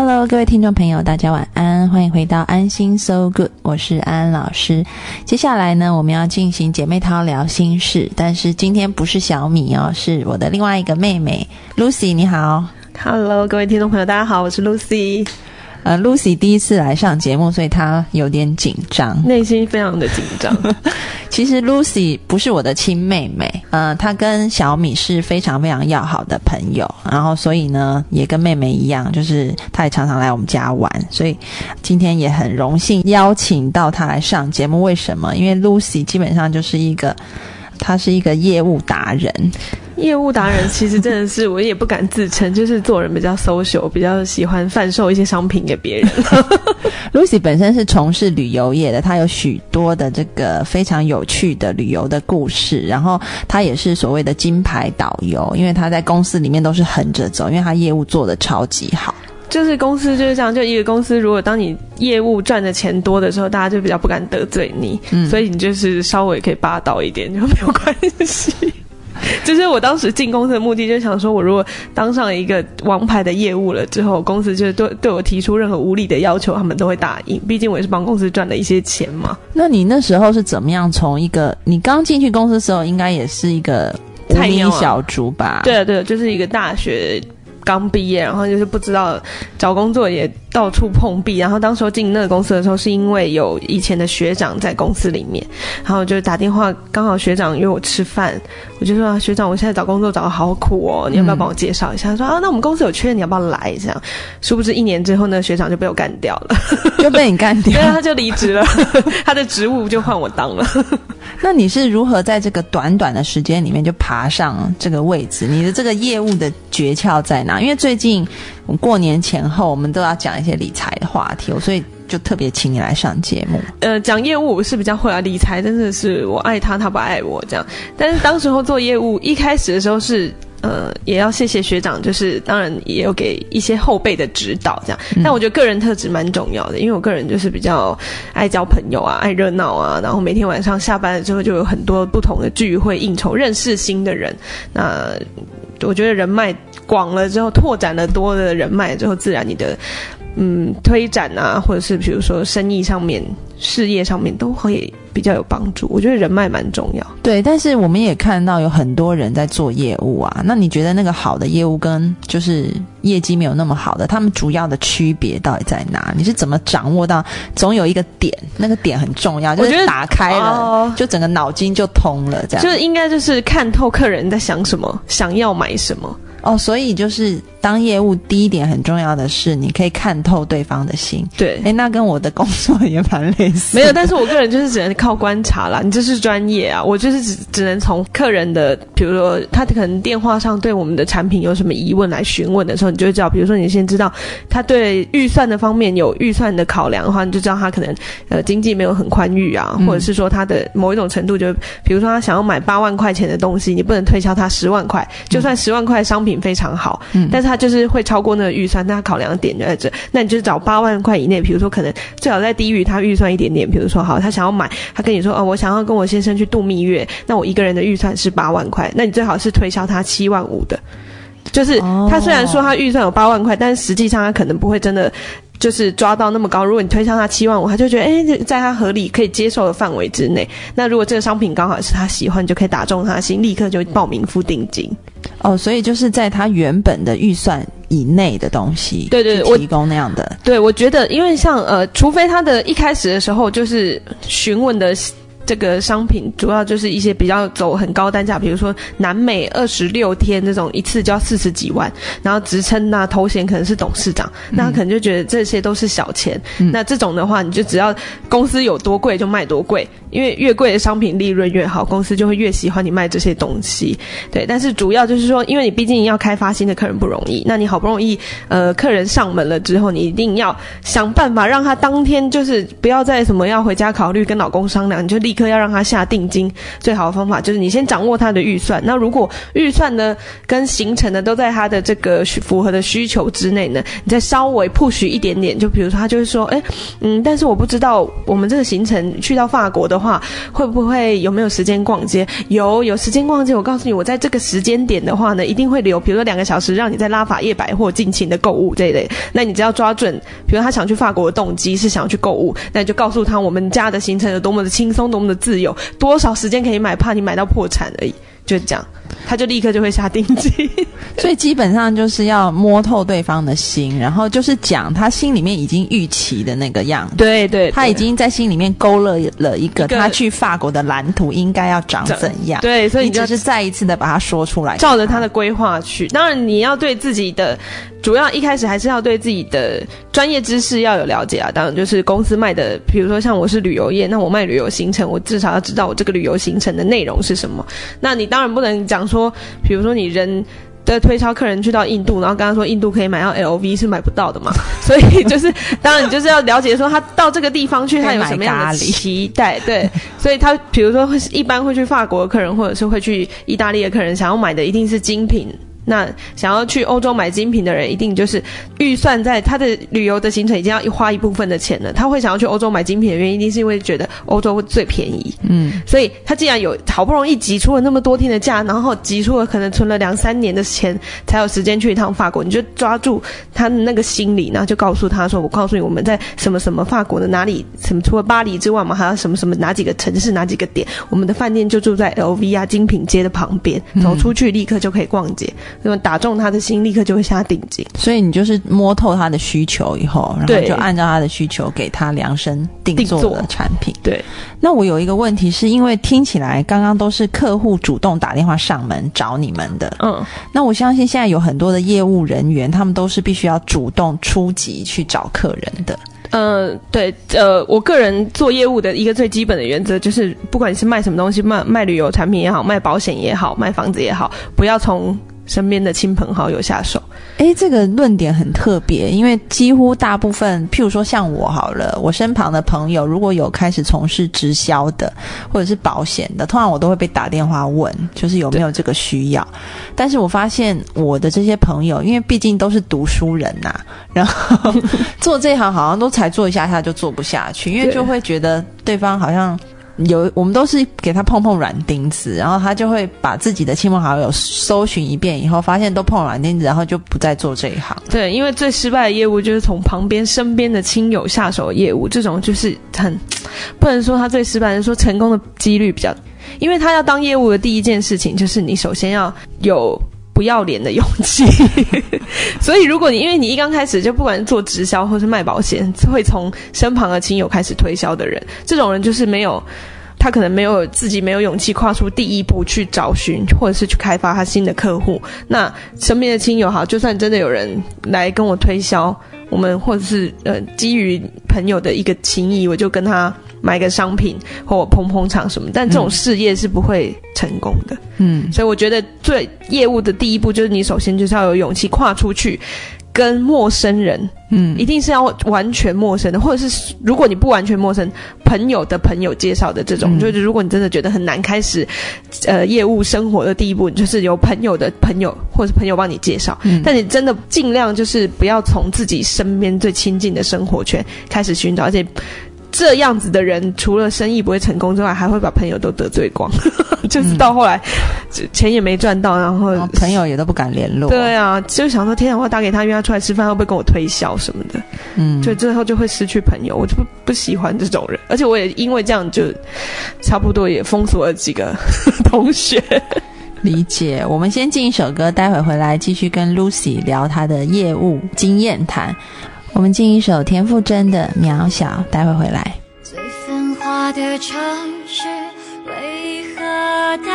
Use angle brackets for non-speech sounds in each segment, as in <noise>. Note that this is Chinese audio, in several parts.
Hello，各位听众朋友，大家晚安，欢迎回到安心 So Good，我是安安老师。接下来呢，我们要进行姐妹淘聊心事，但是今天不是小米哦，是我的另外一个妹妹 Lucy，你好。Hello，各位听众朋友，大家好，我是 Lucy，呃，Lucy 第一次来上节目，所以她有点紧张。内心非常的紧张。<laughs> 其实 Lucy 不是我的亲妹妹，呃，她跟小米是非常非常要好的朋友，然后所以呢，也跟妹妹一样，就是她也常常来我们家玩，所以今天也很荣幸邀请到她来上节目。为什么？因为 Lucy 基本上就是一个，她是一个业务达人，业务达人其实真的是我也不敢自称，就是做人比较 social，比较喜欢贩售一些商品给别人。<laughs> <laughs> Lucy 本身是从事旅游业的，她有许多的这个非常有趣的旅游的故事，然后她也是所谓的金牌导游，因为她在公司里面都是横着走，因为她业务做的超级好。就是公司就是这样，就一个公司，如果当你业务赚的钱多的时候，大家就比较不敢得罪你，嗯所以你就是稍微可以霸道一点就没有关系。<laughs> 就是我当时进公司的目的，就想说，我如果当上一个王牌的业务了之后，公司就是对对我提出任何无理的要求，他们都会答应。毕竟我也是帮公司赚了一些钱嘛。那你那时候是怎么样从一个你刚进去公司的时候，应该也是一个无名菜鸟啊小卒吧？对啊，对啊，就是一个大学刚毕业，然后就是不知道找工作也到处碰壁。然后当时候进那个公司的时候，是因为有以前的学长在公司里面，然后就打电话，刚好学长约我吃饭，我就说、啊、学长，我现在找工作找的好苦哦，你要不要帮我介绍一下？他说啊，那我们公司有缺，你要不要来？这样，殊不知一年之后呢，学长就被我干掉了，就被你干掉 <laughs> 对。啊，他就离职了，他的职务就换我当了。<laughs> 那你是如何在这个短短的时间里面就爬上这个位置？你的这个业务的诀窍在哪？因为最近我过年前后，我们都要讲一些理财的话题，所以就特别请你来上节目。呃，讲业务我是比较会啊，理财真的是我爱他，他不爱我这样。但是当时候做业务，一开始的时候是。呃，也要谢谢学长，就是当然也有给一些后辈的指导，这样。但我觉得个人特质蛮重要的，因为我个人就是比较爱交朋友啊，爱热闹啊，然后每天晚上下班了之后就有很多不同的聚会应酬，认识新的人。那我觉得人脉广了之后，拓展的多的人脉之后，自然你的嗯推展啊，或者是比如说生意上面、事业上面都会比较有帮助。我觉得人脉蛮重要。对，但是我们也看到有很多人在做业务啊。那你觉得那个好的业务跟就是业绩没有那么好的，他们主要的区别到底在哪？你是怎么掌握到？总有一个点，那个点很重要，就是打开了，哦就整个脑筋就通了，这样。就是应该就是看透客人在想什么，想要买什么。哦，所以就是当业务第一点很重要的是，你可以看透对方的心。对，哎，那跟我的工作也蛮类似。没有，但是我个人就是只能靠观察啦。你这是专业啊，我就是只只能从客人的，比如说他可能电话上对我们的产品有什么疑问来询问的时候，你就会知道。比如说你先知道他对预算的方面有预算的考量的话，你就知道他可能呃经济没有很宽裕啊，嗯或者是说他的某一种程度就，比如说他想要买八万块钱的东西，你不能推销他十万块，就算十万块商品非常好，嗯但是他就是会超过那个预算，那他考量的点就在这。那你就找八万块以内，比如说可能最好再低于他预算一点点。比如说好，他想要买，他跟你说哦，我想要跟我先生去度蜜月，那我一个人的预算是八万块，那你最好是推销他七万五的。就是哦他虽然说他预算有八万块，但是实际上他可能不会真的。就是抓到那么高，如果你推销他七万五，他就觉得哎，这在他合理可以接受的范围之内。那如果这个商品刚好是他喜欢，就可以打中他的心，立刻就报名付定金。哦，所以就是在他原本的预算以内的东西，对对我提供那样的。对，我觉得，因为像呃，除非他的一开始的时候就是询问的这个商品，主要就是一些比较走很高单价，比如说南美二十六天这种一次就要四十几万，然后职称呐、头衔可能是董事长，那他可能就觉得这些都是小钱。嗯那这种的话，你就只要公司有多贵就卖多贵，因为越贵的商品利润越好，公司就会越喜欢你卖这些东西。对，但是主要就是说，因为你毕竟要开发新的客人不容易，那你好不容易呃客人上门了之后，你一定要想办法让他当天就是不要再什么要回家考虑跟老公商量，你就立刻要让他下定金，最好的方法就是你先掌握他的预算。那如果预算呢跟行程呢都在他的这个符合的需求之内呢，你再稍微 push 一点点，就比如说他就是说，哎，嗯，但是我不知道我们这个行程去到法国的话，会不会有没有时间逛街？有，有时间逛街。我告诉你，我在这个时间点的话呢，一定会留，比如说两个小时，让你在拉法叶百货尽情的购物这一类。那你只要抓准，比如他想去法国的动机是想要去购物，那你就告诉他我们家的行程有多么的轻松，多么的自由，多少时间可以买，怕你买到破产而已。就这样，他就立刻就会下定金。<laughs> 所以基本上就是要摸透对方的心，然后就是讲他心里面已经预期的那个样子。对对，他已经在心里面勾勒了一个他去法国的蓝图应该要长怎样。对，所以你就是再一次的把它说出来，照着他的规划去。当然，你要对自己的。主要一开始还是要对自己的专业知识要有了解啊，当然就是公司卖的，比如说像我是旅游业，那我卖旅游行程，我至少要知道我这个旅游行程的内容是什么。那你当然不能讲说，比如说你人的推销客人去到印度，然后跟他说印度可以买到 LV 是买不到的嘛，<laughs> 所以就是当然你就是要了解说他到这个地方去他有什么样的期待，对，所以他比如说会一般会去法国的客人，或者是会去意大利的客人，想要买的一定是精品。那想要去欧洲买精品的人，一定就是预算在他的旅游的行程已经要花一部分的钱了。他会想要去欧洲买精品的原因，一定是因为觉得欧洲会最便宜。嗯，所以他既然有好不容易挤出了那么多天的假，然后挤出了可能存了两三年的钱，才有时间去一趟法国，你就抓住他的那个心理，然后就告诉他说：“我告诉你，我们在什么什么法国的哪里，什么除了巴黎之外嘛，还有什么什么哪几个城市，哪几个点，我们的饭店就住在 LV 啊精品街的旁边，走出去立刻就可以逛街。”那么打中他的心，立刻就会下定金。所以你就是摸透他的需求以后，然后就按照他的需求给他量身定做的产品。对。那我有一个问题，是因为听起来刚刚都是客户主动打电话上门找你们的。嗯。那我相信现在有很多的业务人员，他们都是必须要主动出击去找客人的。嗯，对。呃，我个人做业务的一个最基本的原则就是，不管你是卖什么东西，卖卖旅游产品也好，卖保险也好，卖房子也好，不要从。身边的亲朋好友下手，诶，这个论点很特别，因为几乎大部分，譬如说像我好了，我身旁的朋友如果有开始从事直销的或者是保险的，通常我都会被打电话问，就是有没有这个需要。但是我发现我的这些朋友，因为毕竟都是读书人呐，然后 <laughs> 做这行好像都才做一下下就做不下去，因为就会觉得对方好像。有，我们都是给他碰碰软钉子，然后他就会把自己的亲朋好友搜寻一遍，以后发现都碰软钉子，然后就不再做这一行。对，因为最失败的业务就是从旁边身边的亲友下手的业务，这种就是很不能说他最失败，是说成功的几率比较，因为他要当业务的第一件事情就是你首先要有不要脸的勇气。<laughs> 所以如果你因为你一刚开始就不管是做直销或是卖保险，会从身旁的亲友开始推销的人，这种人就是没有。他可能没有自己没有勇气跨出第一步去找寻，或者是去开发他新的客户。那身边的亲友好，就算真的有人来跟我推销，我们或者是呃基于朋友的一个情谊，我就跟他买个商品或我捧捧场什么。但这种事业是不会成功的。嗯，所以我觉得最业务的第一步就是你首先就是要有勇气跨出去。跟陌生人，嗯，一定是要完全陌生的，或者是如果你不完全陌生，朋友的朋友介绍的这种，就是如果你真的觉得很难开始，呃，业务生活的第一步，你就是由朋友的朋友或者朋友帮你介绍，但你真的尽量就是不要从自己身边最亲近的生活圈开始寻找，而且。这样子的人，除了生意不会成功之外，还会把朋友都得罪光，<laughs> 就是到后来钱也没赚到，然后朋友也都不敢联络。对啊，就想说天啊，我打给他约他出来吃饭，会不会跟我推销什么的？嗯，就最后就会失去朋友，我就不不喜欢这种人，而且我也因为这样就差不多也封锁了几个 <laughs> 同学。理解。我们先进一首歌，待会回来继续跟 Lucy 聊她的业务经验谈。我们进一首田馥甄的《渺小》，待会回来。最繁华的城市为何带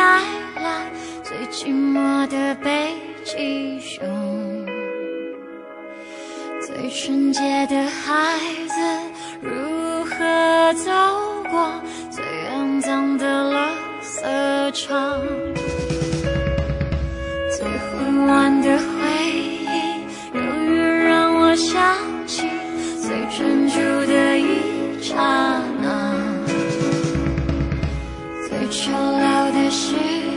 来最寂寞的北极熊？最纯洁的孩子如何走过最肮脏的垃圾场？最混乱的回忆，想起最专注的一刹那，最吵闹的是。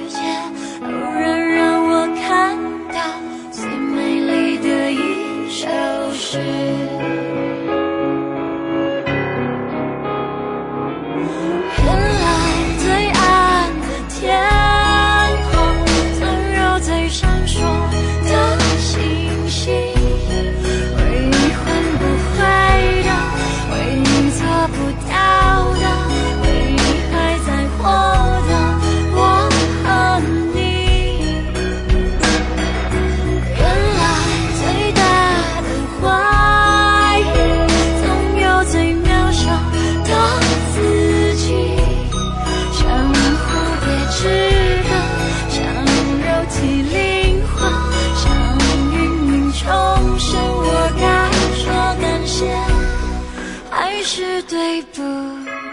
对不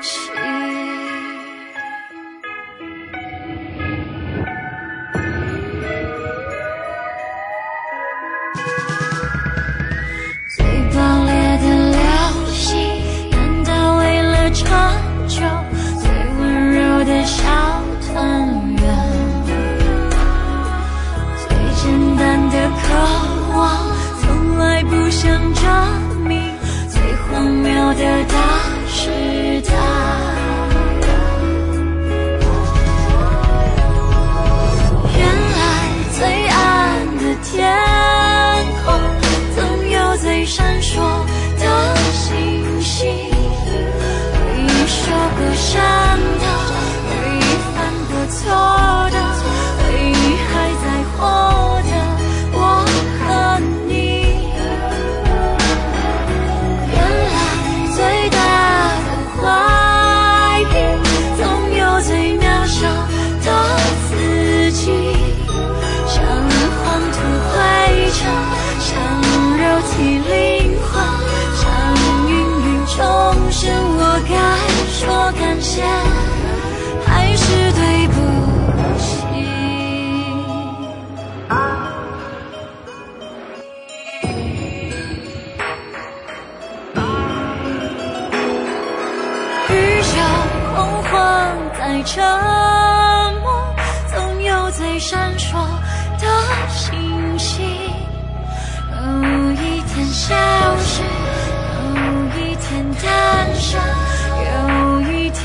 起？最爆裂的流星，难道为了长久？最温柔的小团圆，最简单的渴望，从来不想证明。最荒谬的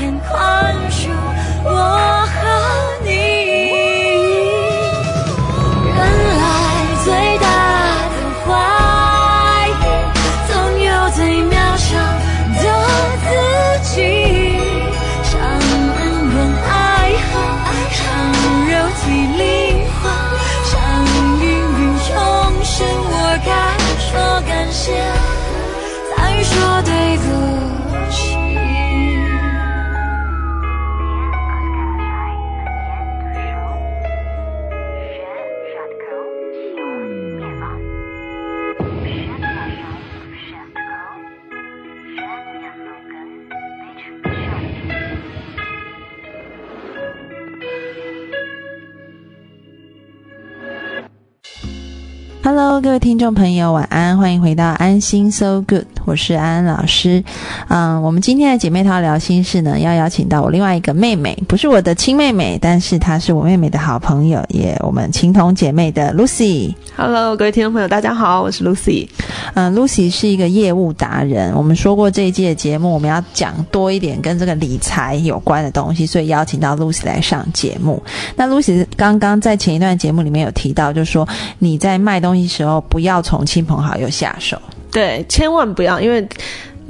天宽恕 Hello，各位听众朋友，晚安，欢迎回到安心 So Good，我是安安老师。嗯，我们今天的姐妹淘聊心事呢，要邀请到我另外一个妹妹，不是我的亲妹妹，但是她是我妹妹的好朋友，也我们情同姐妹的 Lucy。Hello，各位听众朋友，大家好，我是 Lucy。嗯，Lucy 是一个业务达人。我们说过这一季的节目，我们要讲多一点跟这个理财有关的东西，所以邀请到 Lucy 来上节目。那 Lucy 刚刚在前一段节目里面有提到，就是说你在卖东西时候不要从亲朋好友下手。对，千万不要，因为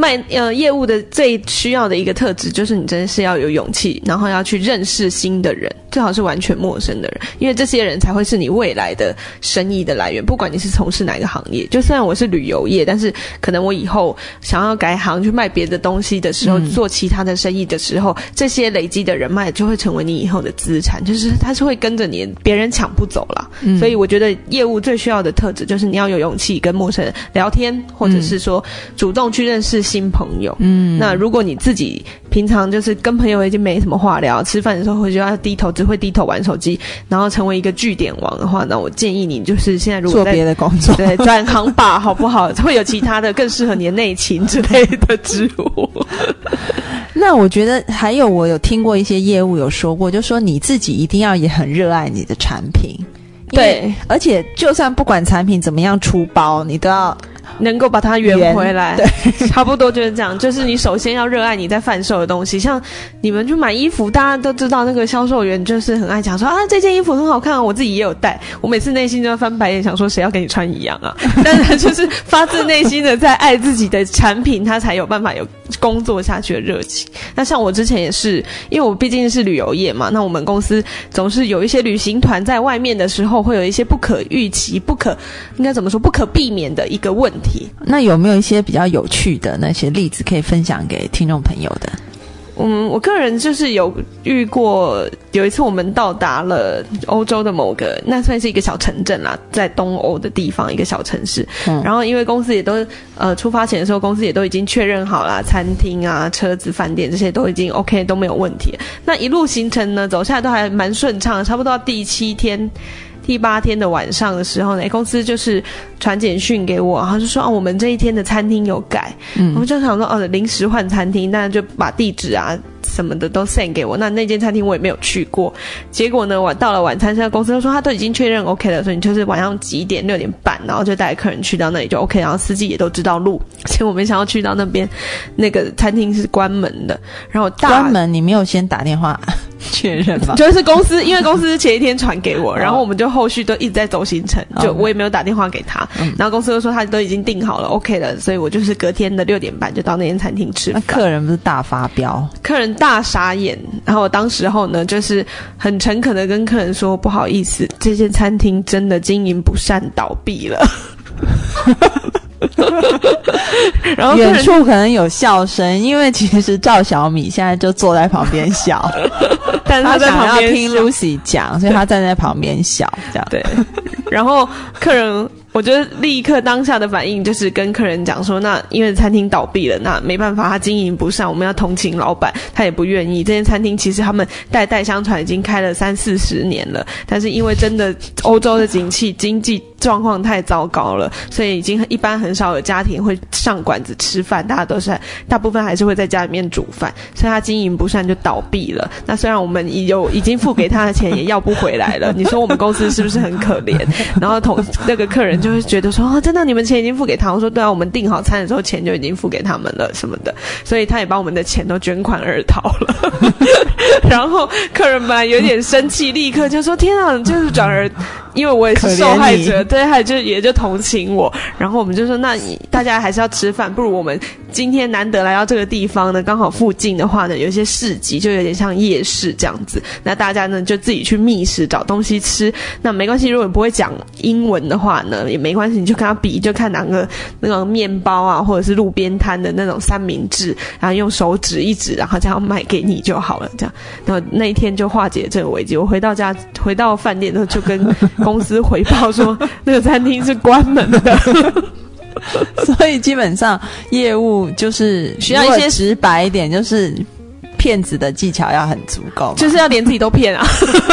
卖呃业务的最需要的一个特质就是你真的是要有勇气，然后要去认识新的人，最好是完全陌生的人，因为这些人才会是你未来的生意的来源。不管你是从事哪个行业，就算我是旅游业，但是可能我以后想要改行去卖别的东西的时候，嗯做其他的生意的时候，这些累积的人脉就会成为你以后的资产，就是他是会跟着你，别人抢不走了。嗯所以我觉得业务最需要的特质就是你要有勇气跟陌生人聊天，或者是说主动去认识新朋友。嗯，那如果你自己平常就是跟朋友已经没什么话聊，吃饭的时候会就要低头，只会低头玩手机，然后成为一个据点王的话，那我建议你就是现在如果做别的工作。对转行吧，好不好？会有其他的更适合你的内勤之类的职务。<laughs> 那我觉得还有，我有听过一些业务有说过，就说你自己一定要也很热爱你的产品。对，而且就算不管产品怎么样出包，你都要能够把它圆圆回来，对，<laughs> 差不多就是这样。就是你首先要热爱你在贩售的东西，像你们去买衣服，大家都知道那个销售员就是很爱讲说啊，这件衣服很好看啊，我自己也有戴。我每次内心就要翻白眼，想说谁要跟你穿一样啊？<laughs> 但是他就是发自内心的在爱自己的产品，他才有办法有工作下去的热情。那像我之前也是，因为我毕竟是旅游业嘛，那我们公司总是有一些旅行团在外面的时候，会有一些不可预期、不可应该怎么说不可避免的一个问题。那有没有一些比较有趣的那些例子可以分享给听众朋友的？嗯，我个人就是有遇过，有一次我们到达了欧洲的某个，那算是一个小城镇啦，在东欧的地方一个小城市。嗯然后因为公司也都呃出发前的时候，公司也都已经确认好了，餐厅啊、车子、饭店这些都已经 OK 都没有问题。那一路行程呢，走下来都还蛮顺畅，差不多到第七天。第八天的晚上的时候呢，公司就是传简讯给我，然后就说哦，我们这一天的餐厅有改，嗯。我们就想说，哦，临时换餐厅，那就把地址啊什么的都 send 给我。那那间餐厅我也没有去过，结果呢，我到了晚餐，现在公司就说他都已经确认 OK 了，所以你就是晚上几点六点半，然后就带客人去到那里就 OK，然后司机也都知道路。<laughs> 结果没想到去到那边，那个餐厅是关门的，然后大关门，你没有先打电话 <laughs> 确认吗？<laughs> 就是公司，因为公司前一天传给我，然后我们就后续都一直在走行程，就我也没有打电话给他，然后公司就说他都已经订好了，OK 了，所以我就是隔天的六点半就到那间餐厅吃那。客人不是大发飙？客人大傻眼，然后我当时候呢，就是很诚恳的跟客人说，不好意思，这间餐厅真的经营不善，倒闭了。<laughs> 然后客远处可能有笑声，因为其实赵小米现在就坐在旁边笑，<laughs> 但是他在旁边听笑 Lucy 讲，所以他站在旁边笑，这样。对，然后客人，我觉得立刻当下的反应就是跟客人讲说，那因为餐厅倒闭了，那没办法，他经营不善，我们要同情老板，他也不愿意。这间餐厅其实他们代代相传，已经开了三四十年了，但是因为真的欧洲的景气经济状况太糟糕了，所以已经一般很少有家庭会上馆子吃饭，大家都是大部分还是会在家里面煮饭，所以他经营不善就倒闭了。那虽然我们已有已经付给他的钱也要不回来了，你说我们公司是不是很可怜？<laughs> 然后同那个客人 <laughs> 就会觉得说，哦，真的你们钱已经付给他？我说对啊，我们订好餐的时候钱就已经付给他们了什么的，所以他也把我们的钱都捐款而逃了。<laughs> 然后客人本来有点生气，立刻就说：“天啊！”就是转而，因为我也是受害者，对，他就也就同情我。然后我们就说：“那你大家还是要吃饭，不如我们今天难得来到这个地方呢，刚好附近的话呢，有一些市集，就有点像夜市这样子。那大家呢就自己去觅食找东西吃。那没关系，如果你不会讲英文的话呢，也没关系，你就跟他比，就看哪个那种面包啊，或者是路边摊的那种三明治，然后用手指一指，然后这样卖给你就好了。这样，然后那一天就化解这个危机。我回到家，回到饭店之后，就跟公司回报说，<laughs> 那个餐厅是关门的。<laughs> 所以基本上业务就是需要一些直白一点，就是骗子的技巧要很足够，就是要连自己都骗啊！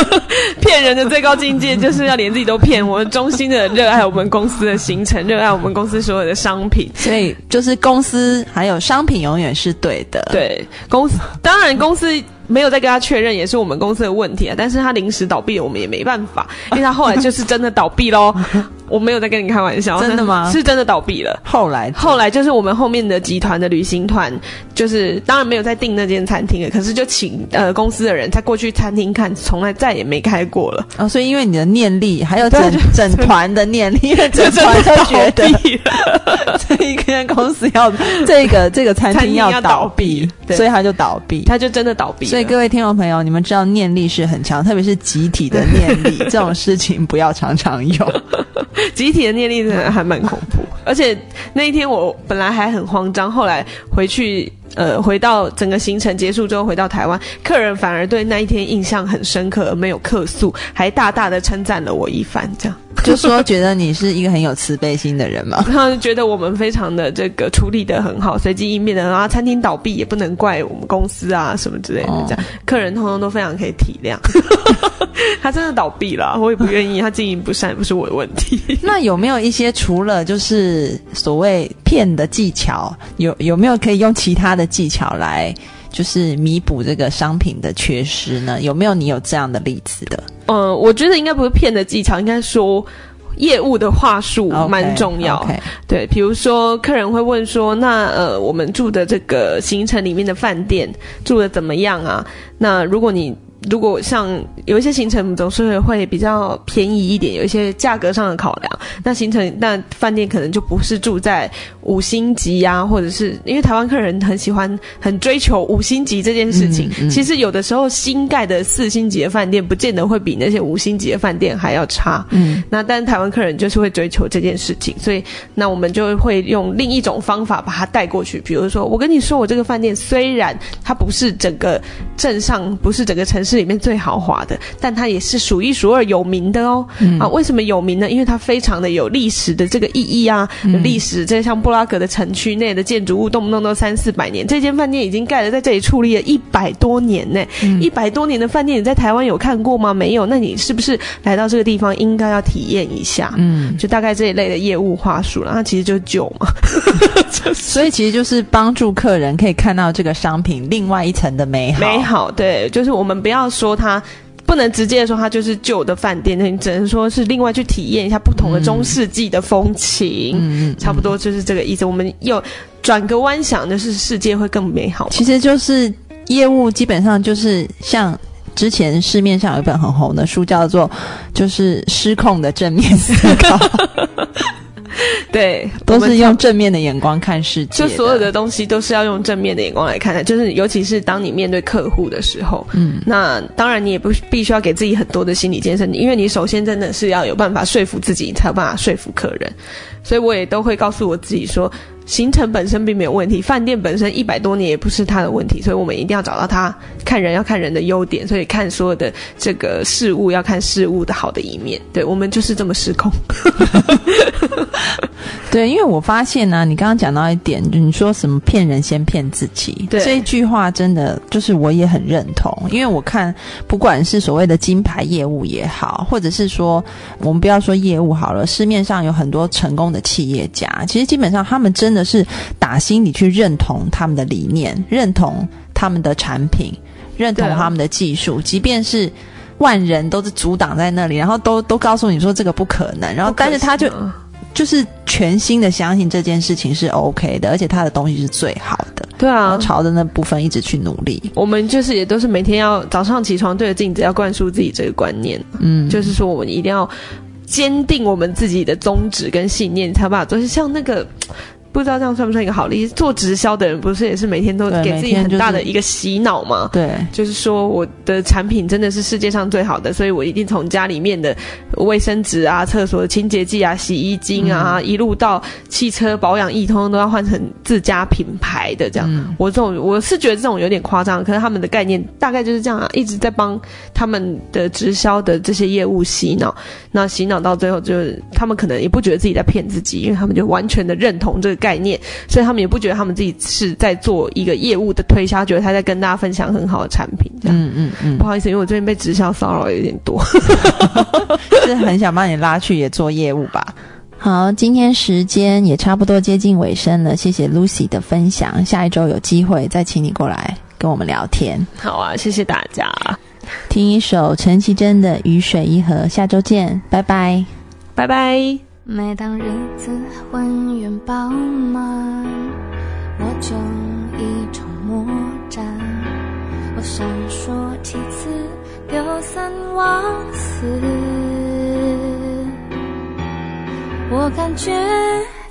<laughs> 骗人的最高境界就是要连自己都骗。我们衷心的热爱我们公司的行程，热爱我们公司所有的商品。所以就是公司还有商品永远是对的。，对公司，当然公司没有再跟他确认，也是我们公司的问题啊。但是他临时倒闭了，我们也没办法，因为他后来就是真的倒闭喽。我没有在跟你开玩笑，真的吗 <laughs> 是真的倒闭了。后来后来就是我们后面的集团的旅行团，就是当然没有在订那间餐厅了，可是就请呃公司的人再过去餐厅看，从来再也没开过了。哦，所以因为你的念力，还有 <laughs> 对整整团的念力，因为整团的都觉得倒闭了，这一间公司要这个这个餐餐厅要倒闭对所以它就倒闭。他就真的倒闭。所以各位听众朋友，你们知道念力是很强，特别是集体的念力，<laughs> 这种事情不要常常用。<laughs> 集体的念力真的还蛮恐怖，而且那一天我本来还很慌张，后来回去。呃，回到整个行程结束之后，回到台湾，客人反而对那一天印象很深刻，而没有客诉，还大大的称赞了我一番，这样，<laughs> 就说觉得你是一个很有慈悲心的人嘛。然后就觉得我们非常的这个处理的很好，随机应变的很好，啊餐厅倒闭也不能怪我们公司啊什么之类的，哦这样，客人通通都非常可以体谅。<laughs> 他真的倒闭了，我也不愿意，他经营不善不是我的问题。<laughs> 那有没有一些除了就是所谓骗的技巧，有有没有可以用其他的技巧来就是弥补这个商品的缺失呢？有没有你有这样的例子的？嗯，我觉得应该不是骗的技巧，应该说业务的话术蛮重要。对，比如说客人会问说，那呃，我们住的这个行程里面的饭店住的怎么样啊？那如果你如果像有一些行程总是会比较便宜一点，有一些价格上的考量，那行程那饭店可能就不是住在五星级呀、或者是因为台湾客人很喜欢很追求五星级这件事情。嗯嗯其实有的时候新盖的四星级的饭店，不见得会比那些五星级的饭店还要差。嗯，那但是台湾客人就是会追求这件事情，所以那我们就会用另一种方法把它带过去。比如说，我跟你说，我这个饭店虽然它不是整个镇上，不是整个城市里面最豪华的，但它也是数一数二有名的哦。嗯啊，为什么有名呢？因为它非常的有历史的这个意义啊，历史。这像布拉格的城区内的建筑物，动不动都三四百年。这间饭店已经盖了，在这里矗立了一百多年呢。嗯一百多年的饭店，你在台湾有看过吗？没有。那你是不是来到这个地方应该要体验一下？嗯，就大概这一类的业务话术了，那其实就是酒嘛。<laughs> 所以其实就是帮助客人可以看到这个商品另外一层的美好。美好，对，就是我们不要说它。不能直接地说它就是旧的饭店，那你只能说是另外去体验一下不同的中世纪的风情，嗯嗯，差不多就是这个意思。我们又转个弯想，就是世界会更美好。其实就是业务基本上就是像。之前市面上有一本很红的书，叫做《就是失控的正面思考》，<laughs> <laughs> 对，都是用正面的眼光看世界。就所有的，东西都是要用正面的眼光来看待，就是尤其是当你面对客户的时候，嗯，那当然你也不必须要给自己很多的心理建设，因为你首先真的是要有办法说服自己，才有办法说服客人。所以我也都会告诉我自己说，行程本身并没有问题，饭店本身一百多年也不是他的问题，所以我们一定要找到他看人要看人的优点，所以看所有的这个事物要看事物的好的一面。对我们就是这么失控。<laughs> 对，因为我发现呢、你刚刚讲到一点，你说什么骗人先骗自己，对。这一句话真的就是我也很认同，因为我看不管是所谓的金牌业务也好，或者是说我们不要说业务好了，市面上有很多成功的企业家，其实基本上他们真的是打心里去认同他们的理念，认同他们的产品，认同他们的技术，即便是。万人都是阻挡在那里，然后都都告诉你说这个不可能，然后但是他就就是全心的相信这件事情是 OK 的，而且他的东西是最好的，对啊朝着那部分一直去努力。我们就是也都是每天要早上起床对着镜子，要灌输自己这个观念，嗯，就是说我们一定要坚定我们自己的宗旨跟信念，才有办法做。像那个。不知道这样算不算一个好例子？做直销的人不是也是每天都给自己很大的一个洗脑吗？对，就是说我的产品真的是世界上最好的，所以我一定从家里面的卫生纸啊、厕所的清洁剂啊、洗衣精啊，一路到汽车保养液，通通都要换成自家品牌的这样。嗯我这种我是觉得这种有点夸张，可是他们的概念大概就是这样啊，一直在帮他们的直销的这些业务洗脑，那洗脑到最后就是他们可能也不觉得自己在骗自己，因为他们就完全的认同这个概念，所以他们也不觉得他们自己是在做一个业务的推销，觉得他在跟大家分享很好的产品这样。嗯嗯嗯不，好意思，因为我最近被直销骚扰有点多。<laughs> 是很想把你拉去也做业务吧。好，今天时间也差不多接近尾声了，谢谢 Lucy 的分享。下一周有机会再请你过来跟我们聊天，好啊，谢谢大家，听一首陈绮贞的《雨水一河》，下周见，拜拜。拜拜。每当日子浑圆饱满，我就一筹莫展。我闪烁其词，丢三忘四。我感觉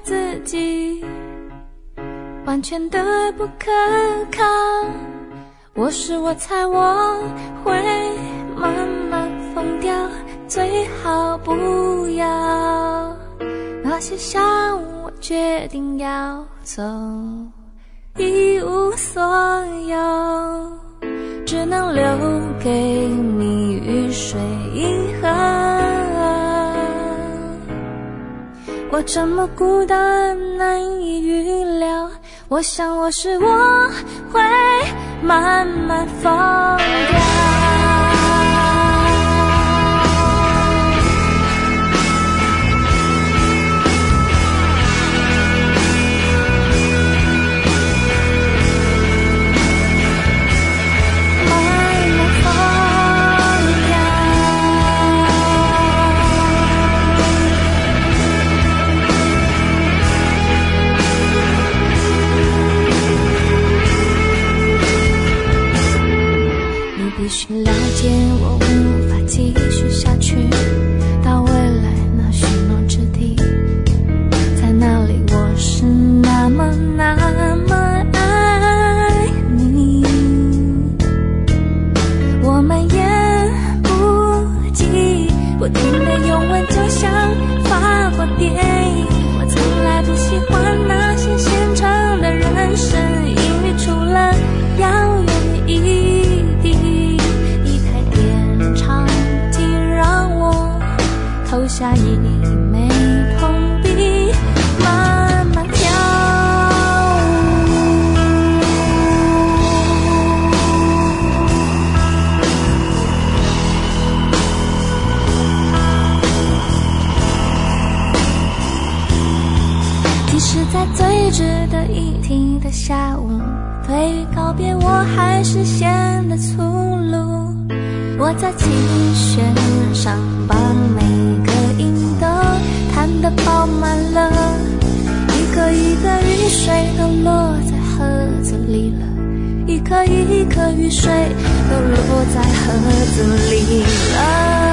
自己完全的不可靠。我是我猜我会慢慢疯掉，最好不要。那些伤我决定要走，一无所有，只能留给你雨水银河。我这么孤单，难以预料。我想我是我会慢慢疯掉。下一枚铜币，慢慢跳舞。即使在最值得一提的下午，对于告别，我还是显得粗鲁。我在琴弦上。雨水都落在盒子里了一颗一颗雨水都落在盒子里了。